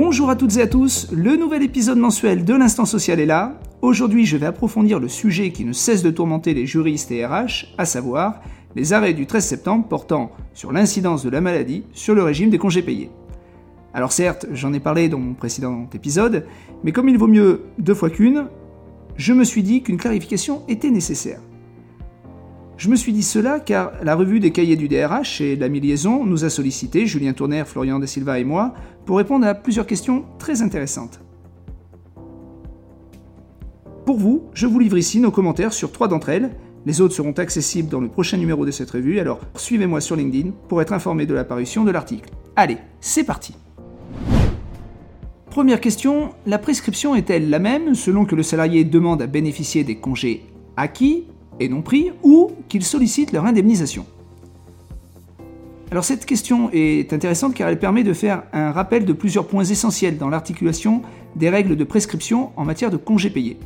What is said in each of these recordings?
Bonjour à toutes et à tous, le nouvel épisode mensuel de l'Instant Social est là. Aujourd'hui, je vais approfondir le sujet qui ne cesse de tourmenter les juristes et RH, à savoir les arrêts du 13 septembre portant sur l'incidence de la maladie sur le régime des congés payés. Alors certes, j'en ai parlé dans mon précédent épisode, mais comme il vaut mieux deux fois qu'une, je me suis dit qu'une clarification était nécessaire. Je me suis dit cela car la revue des cahiers du DRH et l'ami Liaison nous a sollicité, Julien Tourner, Florian De Silva et moi, pour répondre à plusieurs questions très intéressantes. Pour vous, je vous livre ici nos commentaires sur trois d'entre elles. Les autres seront accessibles dans le prochain numéro de cette revue, alors suivez-moi sur LinkedIn pour être informé de l'apparition de l'article. Allez, c'est parti Première question, la prescription est-elle la même selon que le salarié demande à bénéficier des congés acquis et non pris ou qu'il sollicite leur indemnisation Alors cette question est intéressante car elle permet de faire un rappel de plusieurs points essentiels dans l'articulation des règles de prescription en matière de congés payés.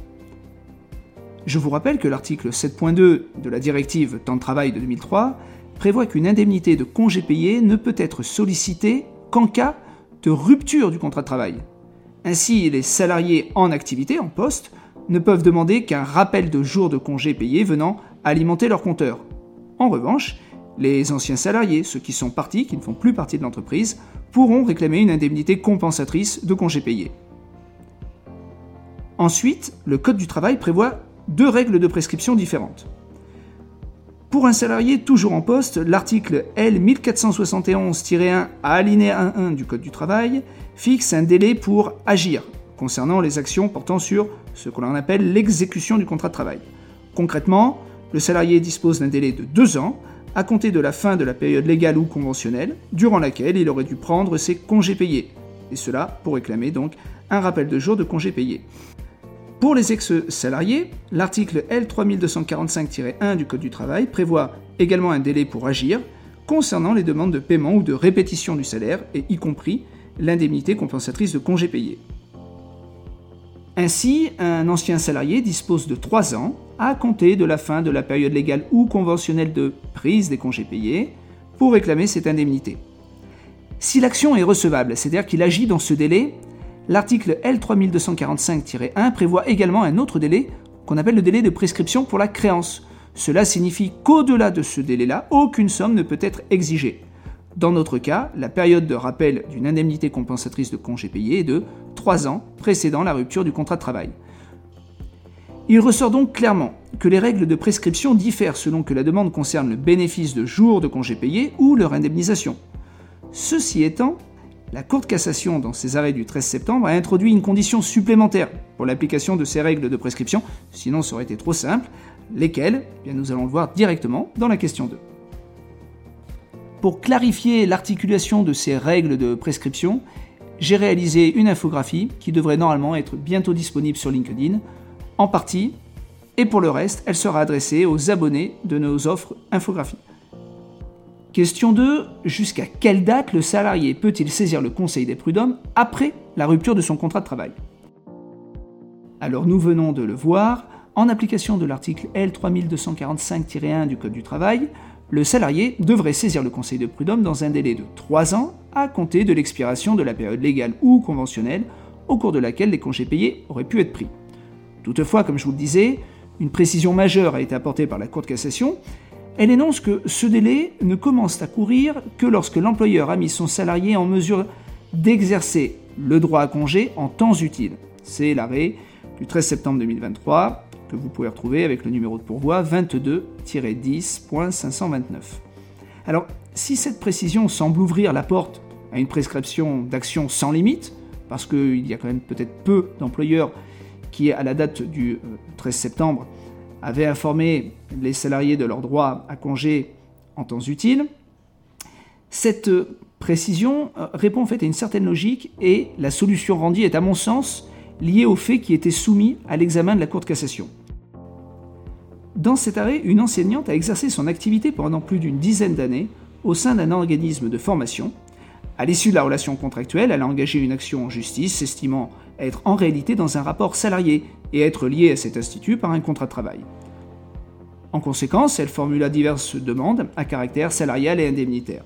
Je vous rappelle que l'article 7.2 de la directive temps de travail de 2003 prévoit qu'une indemnité de congé payé ne peut être sollicitée qu'en cas de rupture du contrat de travail. Ainsi, les salariés en activité, en poste, ne peuvent demander qu'un rappel de jours de congé payés venant alimenter leur compteur. En revanche, les anciens salariés, ceux qui sont partis, qui ne font plus partie de l'entreprise, pourront réclamer une indemnité compensatrice de congé payés. Ensuite, le Code du travail prévoit deux règles de prescription différentes. Pour un salarié toujours en poste, l'article L 1471-1 à alinéa 1 du Code du travail fixe un délai pour agir concernant les actions portant sur ce que l'on appelle l'exécution du contrat de travail. Concrètement, le salarié dispose d'un délai de deux ans à compter de la fin de la période légale ou conventionnelle, durant laquelle il aurait dû prendre ses congés payés, et cela pour réclamer donc un rappel de jours de congés payés. Pour les ex-salariés, l'article L3245-1 du Code du travail prévoit également un délai pour agir concernant les demandes de paiement ou de répétition du salaire, et y compris l'indemnité compensatrice de congés payés. Ainsi, un ancien salarié dispose de 3 ans à compter de la fin de la période légale ou conventionnelle de prise des congés payés pour réclamer cette indemnité. Si l'action est recevable, c'est-à-dire qu'il agit dans ce délai, l'article L3245-1 prévoit également un autre délai qu'on appelle le délai de prescription pour la créance. Cela signifie qu'au-delà de ce délai-là, aucune somme ne peut être exigée. Dans notre cas, la période de rappel d'une indemnité compensatrice de congés payés est de 3 ans précédant la rupture du contrat de travail. Il ressort donc clairement que les règles de prescription diffèrent selon que la demande concerne le bénéfice de jours de congés payés ou leur indemnisation. Ceci étant, la Cour de cassation, dans ses arrêts du 13 septembre, a introduit une condition supplémentaire pour l'application de ces règles de prescription, sinon ça aurait été trop simple, lesquelles eh bien, Nous allons le voir directement dans la question 2. Pour clarifier l'articulation de ces règles de prescription, j'ai réalisé une infographie qui devrait normalement être bientôt disponible sur LinkedIn, en partie, et pour le reste, elle sera adressée aux abonnés de nos offres infographie. Question 2. Jusqu'à quelle date le salarié peut-il saisir le conseil des prud'hommes après la rupture de son contrat de travail? Alors nous venons de le voir, en application de l'article L3245-1 du Code du travail, le salarié devrait saisir le conseil de prud'homme dans un délai de 3 ans à compter de l'expiration de la période légale ou conventionnelle au cours de laquelle les congés payés auraient pu être pris. Toutefois, comme je vous le disais, une précision majeure a été apportée par la Cour de cassation. Elle énonce que ce délai ne commence à courir que lorsque l'employeur a mis son salarié en mesure d'exercer le droit à congé en temps utile. C'est l'arrêt du 13 septembre 2023 que vous pouvez retrouver avec le numéro de pourvoi 22-10.529. Alors, si cette précision semble ouvrir la porte à une prescription d'action sans limite, parce qu'il y a quand même peut-être peu d'employeurs qui, à la date du 13 euh, septembre, avaient informé les salariés de leur droit à congé en temps utile, cette euh, précision euh, répond en fait à une certaine logique et la solution rendue est à mon sens liée au fait qui était soumis à l'examen de la Cour de cassation. Dans cet arrêt, une enseignante a exercé son activité pendant plus d'une dizaine d'années au sein d'un organisme de formation. À l'issue de la relation contractuelle, elle a engagé une action en justice, s'estimant être en réalité dans un rapport salarié et être liée à cet institut par un contrat de travail. En conséquence, elle formula diverses demandes à caractère salarial et indemnitaire.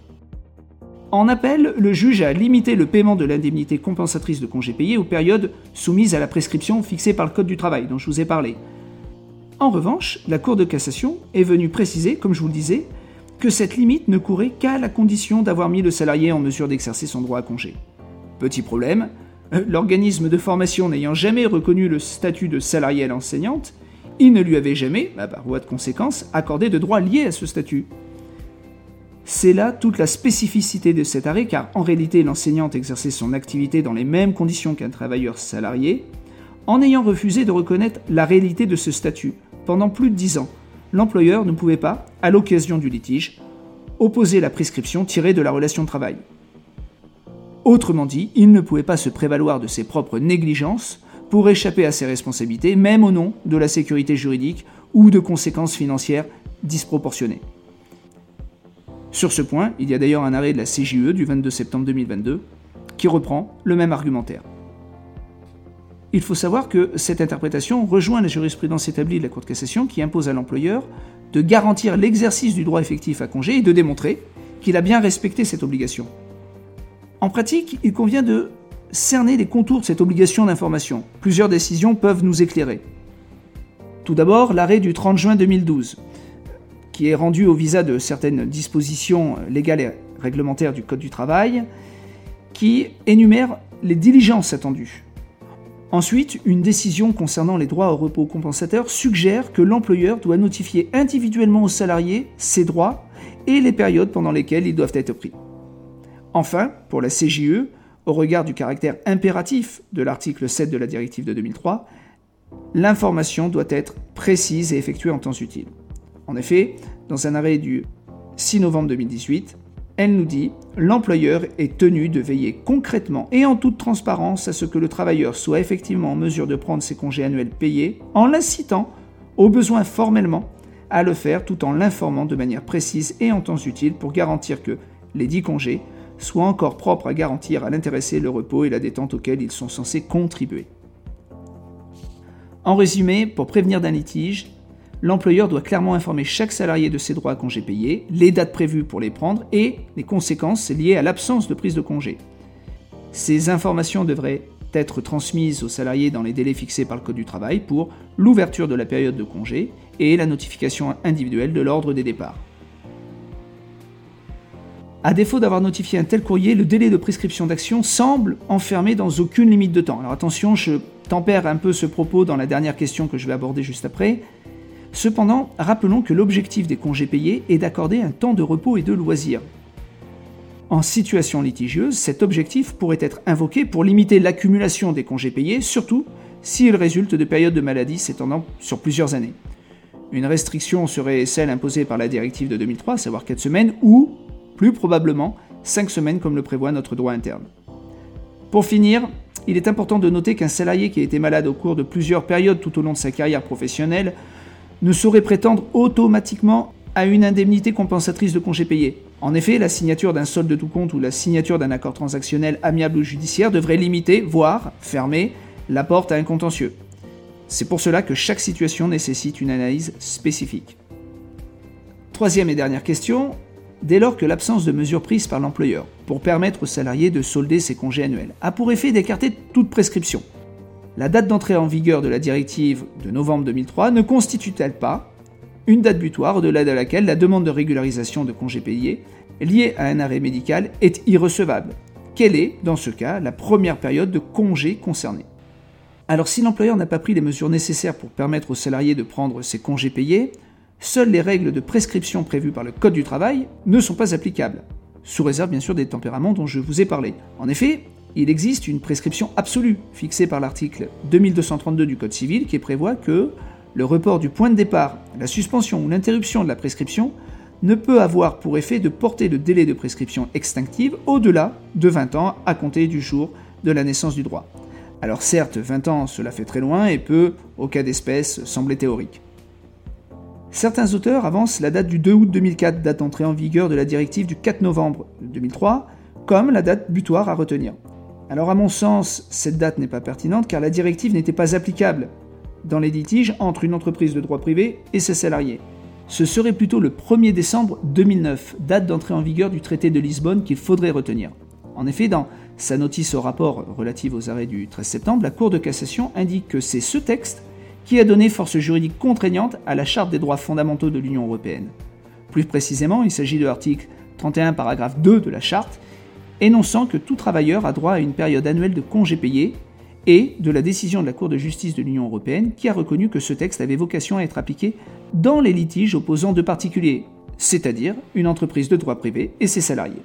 En appel, le juge a limité le paiement de l'indemnité compensatrice de congés payés aux périodes soumises à la prescription fixée par le Code du travail dont je vous ai parlé. En revanche, la Cour de cassation est venue préciser, comme je vous le disais, que cette limite ne courait qu'à la condition d'avoir mis le salarié en mesure d'exercer son droit à congé. Petit problème, euh, l'organisme de formation n'ayant jamais reconnu le statut de salarié à l'enseignante, il ne lui avait jamais, bah, par voie de conséquence, accordé de droits liés à ce statut. C'est là toute la spécificité de cet arrêt, car en réalité l'enseignante exerçait son activité dans les mêmes conditions qu'un travailleur salarié, en ayant refusé de reconnaître la réalité de ce statut pendant plus de dix ans. L'employeur ne pouvait pas, à l'occasion du litige, opposer la prescription tirée de la relation de travail. Autrement dit, il ne pouvait pas se prévaloir de ses propres négligences pour échapper à ses responsabilités, même au nom de la sécurité juridique ou de conséquences financières disproportionnées. Sur ce point, il y a d'ailleurs un arrêt de la CJE du 22 septembre 2022 qui reprend le même argumentaire. Il faut savoir que cette interprétation rejoint la jurisprudence établie de la Cour de cassation qui impose à l'employeur de garantir l'exercice du droit effectif à congé et de démontrer qu'il a bien respecté cette obligation. En pratique, il convient de cerner les contours de cette obligation d'information. Plusieurs décisions peuvent nous éclairer. Tout d'abord, l'arrêt du 30 juin 2012, qui est rendu au visa de certaines dispositions légales et réglementaires du Code du travail, qui énumère les diligences attendues. Ensuite, une décision concernant les droits au repos compensateur suggère que l'employeur doit notifier individuellement aux salariés ses droits et les périodes pendant lesquelles ils doivent être pris. Enfin, pour la CJE, au regard du caractère impératif de l'article 7 de la directive de 2003, l'information doit être précise et effectuée en temps utile. En effet, dans un arrêt du 6 novembre 2018, elle nous dit L'employeur est tenu de veiller concrètement et en toute transparence à ce que le travailleur soit effectivement en mesure de prendre ses congés annuels payés en l'incitant, au besoin formellement, à le faire tout en l'informant de manière précise et en temps utile pour garantir que les dix congés soit encore propre à garantir à l'intéressé le repos et la détente auxquels ils sont censés contribuer. En résumé, pour prévenir d'un litige, l'employeur doit clairement informer chaque salarié de ses droits à congés payés, les dates prévues pour les prendre et les conséquences liées à l'absence de prise de congé. Ces informations devraient être transmises aux salariés dans les délais fixés par le Code du travail pour l'ouverture de la période de congé et la notification individuelle de l'ordre des départs. À défaut d'avoir notifié un tel courrier, le délai de prescription d'action semble enfermé dans aucune limite de temps. Alors attention, je tempère un peu ce propos dans la dernière question que je vais aborder juste après. Cependant, rappelons que l'objectif des congés payés est d'accorder un temps de repos et de loisirs. En situation litigieuse, cet objectif pourrait être invoqué pour limiter l'accumulation des congés payés, surtout s'il résulte de périodes de maladie s'étendant sur plusieurs années. Une restriction serait celle imposée par la directive de 2003, à savoir 4 semaines, ou plus probablement 5 semaines comme le prévoit notre droit interne. Pour finir, il est important de noter qu'un salarié qui a été malade au cours de plusieurs périodes tout au long de sa carrière professionnelle ne saurait prétendre automatiquement à une indemnité compensatrice de congés payés. En effet, la signature d'un solde de tout compte ou la signature d'un accord transactionnel amiable ou judiciaire devrait limiter, voire fermer, la porte à un contentieux. C'est pour cela que chaque situation nécessite une analyse spécifique. Troisième et dernière question, dès lors que l'absence de mesures prises par l'employeur pour permettre aux salariés de solder ses congés annuels a pour effet d'écarter toute prescription. La date d'entrée en vigueur de la directive de novembre 2003 ne constitue-t-elle pas une date butoir au-delà de laquelle la demande de régularisation de congés payés liée à un arrêt médical est irrecevable? Quelle est, dans ce cas, la première période de congé concernée Alors si l'employeur n'a pas pris les mesures nécessaires pour permettre aux salariés de prendre ses congés payés, seules les règles de prescription prévues par le Code du travail ne sont pas applicables, sous réserve bien sûr des tempéraments dont je vous ai parlé. En effet, il existe une prescription absolue fixée par l'article 2232 du Code civil qui prévoit que le report du point de départ, la suspension ou l'interruption de la prescription ne peut avoir pour effet de porter le délai de prescription extinctive au-delà de 20 ans à compter du jour de la naissance du droit. Alors certes, 20 ans, cela fait très loin et peut, au cas d'espèce, sembler théorique. Certains auteurs avancent la date du 2 août 2004, date d'entrée en vigueur de la directive du 4 novembre 2003, comme la date butoir à retenir. Alors à mon sens, cette date n'est pas pertinente car la directive n'était pas applicable dans les litiges entre une entreprise de droit privé et ses salariés. ce serait plutôt le 1er décembre 2009, date d'entrée en vigueur du traité de Lisbonne qu'il faudrait retenir. En effet, dans sa notice au rapport relative aux arrêts du 13 septembre, la Cour de cassation indique que c'est ce texte qui a donné force juridique contraignante à la Charte des droits fondamentaux de l'Union européenne. Plus précisément, il s'agit de l'article 31 paragraphe 2 de la Charte, énonçant que tout travailleur a droit à une période annuelle de congés payés et de la décision de la Cour de justice de l'Union européenne qui a reconnu que ce texte avait vocation à être appliqué dans les litiges opposant deux particuliers, c'est-à-dire une entreprise de droit privé et ses salariés.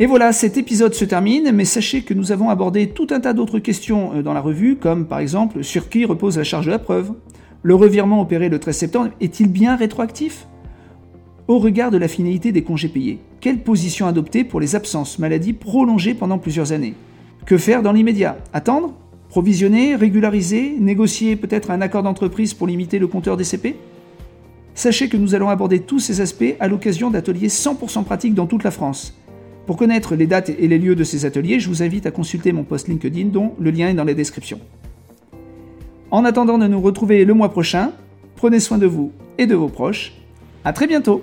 Et voilà, cet épisode se termine, mais sachez que nous avons abordé tout un tas d'autres questions euh, dans la revue, comme par exemple sur qui repose la charge de la preuve Le revirement opéré le 13 septembre est-il bien rétroactif? Au regard de la finalité des congés payés, quelle position adopter pour les absences maladies prolongées pendant plusieurs années? Que faire dans l'immédiat? Attendre? Provisionner? Régulariser? Négocier peut-être un accord d'entreprise pour limiter le compteur des CP Sachez que nous allons aborder tous ces aspects à l'occasion d'ateliers 100% pratiques dans toute la France. Pour connaître les dates et les lieux de ces ateliers, je vous invite à consulter mon post LinkedIn dont le lien est dans la description. En attendant de nous retrouver le mois prochain, prenez soin de vous et de vos proches. À très bientôt